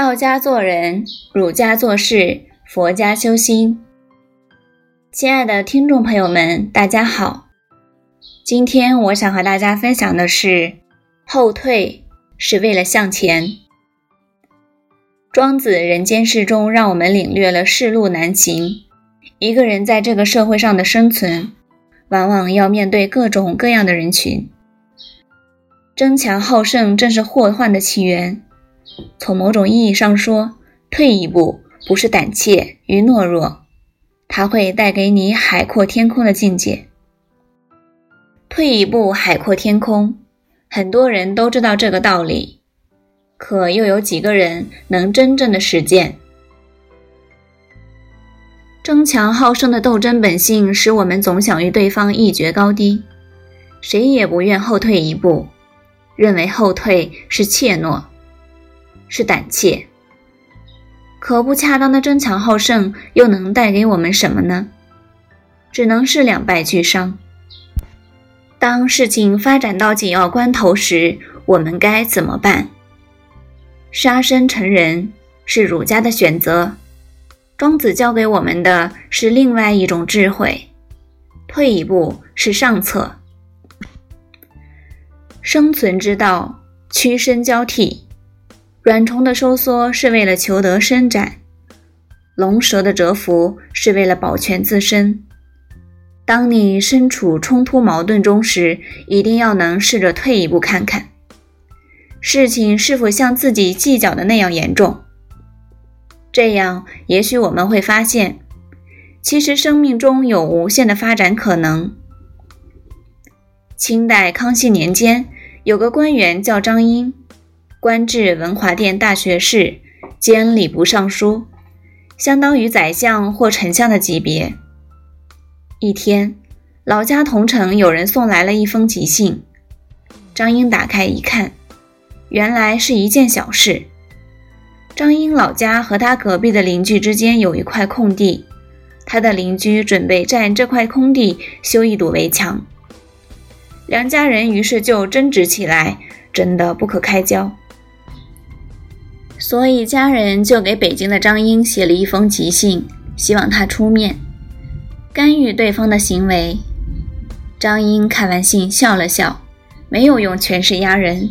道家做人，儒家做事，佛家修心。亲爱的听众朋友们，大家好。今天我想和大家分享的是：后退是为了向前。庄子《人间世》中让我们领略了世路难行，一个人在这个社会上的生存，往往要面对各种各样的人群。争强好胜正是祸患的起源。从某种意义上说，退一步不是胆怯与懦弱，它会带给你海阔天空的境界。退一步，海阔天空，很多人都知道这个道理，可又有几个人能真正的实践？争强好胜的斗争本性，使我们总想与对方一决高低，谁也不愿后退一步，认为后退是怯懦。是胆怯，可不恰当的争强好胜又能带给我们什么呢？只能是两败俱伤。当事情发展到紧要关头时，我们该怎么办？杀身成仁是儒家的选择，庄子教给我们的是另外一种智慧。退一步是上策。生存之道，屈身交替。软虫的收缩是为了求得伸展，龙蛇的蛰伏是为了保全自身。当你身处冲突矛盾中时，一定要能试着退一步看看，事情是否像自己计较的那样严重。这样，也许我们会发现，其实生命中有无限的发展可能。清代康熙年间，有个官员叫张英。官至文华殿大学士兼礼部尚书，相当于宰相或丞相的级别。一天，老家同城有人送来了一封急信，张英打开一看，原来是一件小事。张英老家和他隔壁的邻居之间有一块空地，他的邻居准备占这块空地修一堵围墙，两家人于是就争执起来，争得不可开交。所以家人就给北京的张英写了一封急信，希望他出面干预对方的行为。张英看完信笑了笑，没有用权势压人，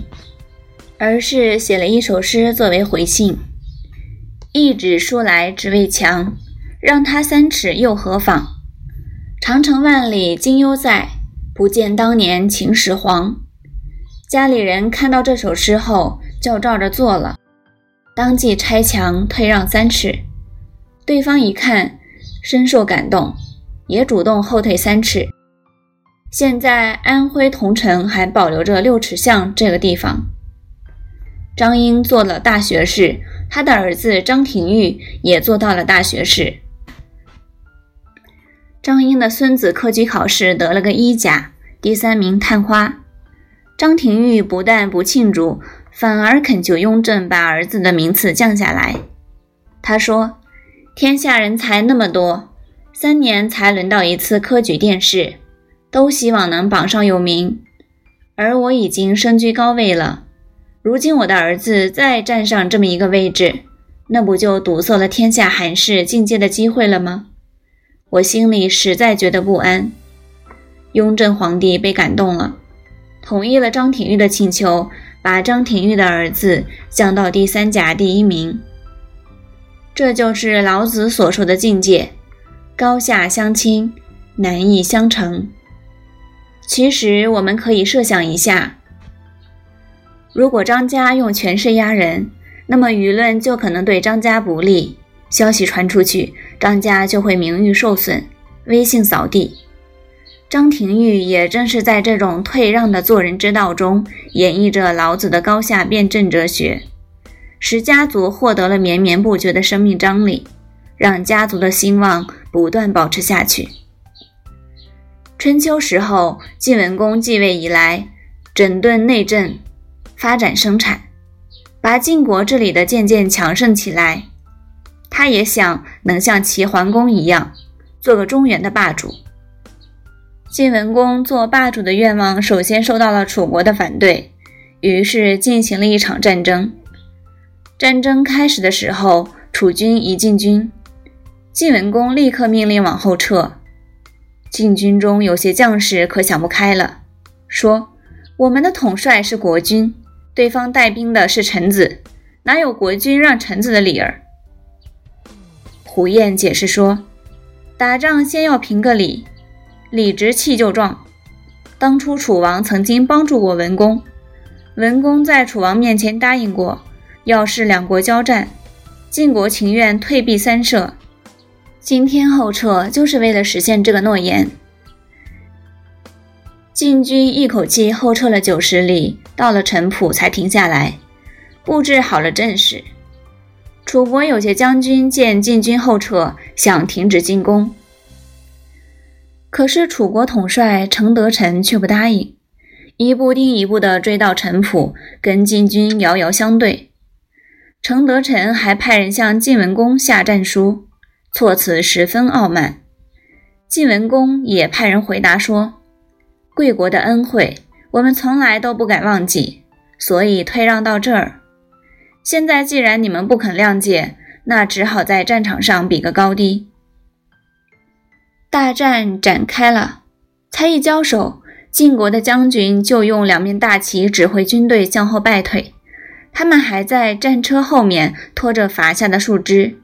而是写了一首诗作为回信：“一纸书来只为墙，让他三尺又何妨？长城万里今犹在，不见当年秦始皇。”家里人看到这首诗后，就照着做了。当即拆墙退让三尺，对方一看，深受感动，也主动后退三尺。现在安徽桐城还保留着六尺巷这个地方。张英做了大学士，他的儿子张廷玉也做到了大学士。张英的孙子科举考试得了个一甲，第三名探花。张廷玉不但不庆祝。反而恳求雍正把儿子的名次降下来。他说：“天下人才那么多，三年才轮到一次科举殿试，都希望能榜上有名。而我已经身居高位了，如今我的儿子再站上这么一个位置，那不就堵塞了天下寒士进阶的机会了吗？我心里实在觉得不安。”雍正皇帝被感动了，同意了张廷玉的请求。把张廷玉的儿子降到第三甲第一名，这就是老子所说的境界：高下相倾，难易相成。其实我们可以设想一下，如果张家用权势压人，那么舆论就可能对张家不利，消息传出去，张家就会名誉受损，威信扫地。张廷玉也正是在这种退让的做人之道中，演绎着老子的高下辩证哲学，使家族获得了绵绵不绝的生命张力，让家族的兴旺不断保持下去。春秋时候，晋文公继位以来，整顿内政，发展生产，把晋国治理的渐渐强盛起来。他也想能像齐桓公一样，做个中原的霸主。晋文公做霸主的愿望首先受到了楚国的反对，于是进行了一场战争。战争开始的时候，楚军一进军，晋文公立刻命令往后撤。晋军中有些将士可想不开了，说：“我们的统帅是国君，对方带兵的是臣子，哪有国君让臣子的理儿？”胡彦解释说：“打仗先要评个理，理直气就壮。当初楚王曾经帮助过文公，文公在楚王面前答应过，要是两国交战，晋国情愿退避三舍。今天后撤，就是为了实现这个诺言。”晋军一口气后撤了九十里，到了陈浦才停下来，布置好了阵势。楚国有些将军见晋军后撤，想停止进攻，可是楚国统帅程德臣却不答应，一步定一步地追到陈浦，跟晋军遥遥相对。程德臣还派人向晋文公下战书，措辞十分傲慢。晋文公也派人回答说：“贵国的恩惠，我们从来都不敢忘记，所以退让到这儿。”现在既然你们不肯谅解，那只好在战场上比个高低。大战展开了，才一交手，晋国的将军就用两面大旗指挥军队向后败退。他们还在战车后面拖着伐下的树枝。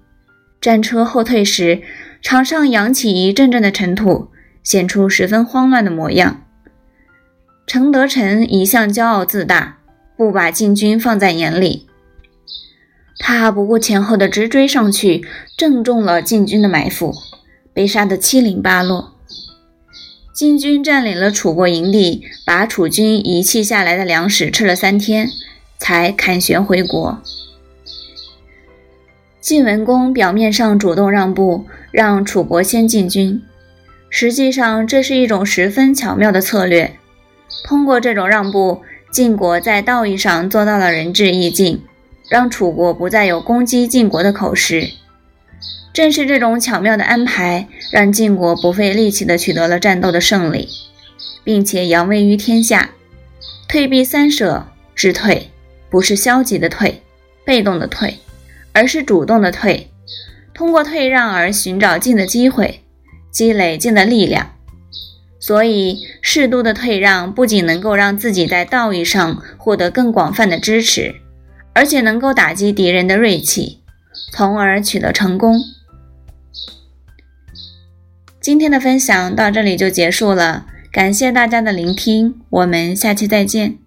战车后退时，场上扬起一阵阵的尘土，显出十分慌乱的模样。程德臣一向骄傲自大，不把晋军放在眼里。他不顾前后的直追上去，正中了晋军的埋伏，被杀得七零八落。晋军占领了楚国营地，把楚军遗弃下来的粮食吃了三天，才凯旋回国。晋文公表面上主动让步，让楚国先进军，实际上这是一种十分巧妙的策略。通过这种让步，晋国在道义上做到了仁至义尽。让楚国不再有攻击晋国的口实，正是这种巧妙的安排，让晋国不费力气地取得了战斗的胜利，并且扬威于天下。退避三舍之退，不是消极的退、被动的退，而是主动的退。通过退让而寻找进的机会，积累进的力量。所以，适度的退让不仅能够让自己在道义上获得更广泛的支持。而且能够打击敌人的锐气，从而取得成功。今天的分享到这里就结束了，感谢大家的聆听，我们下期再见。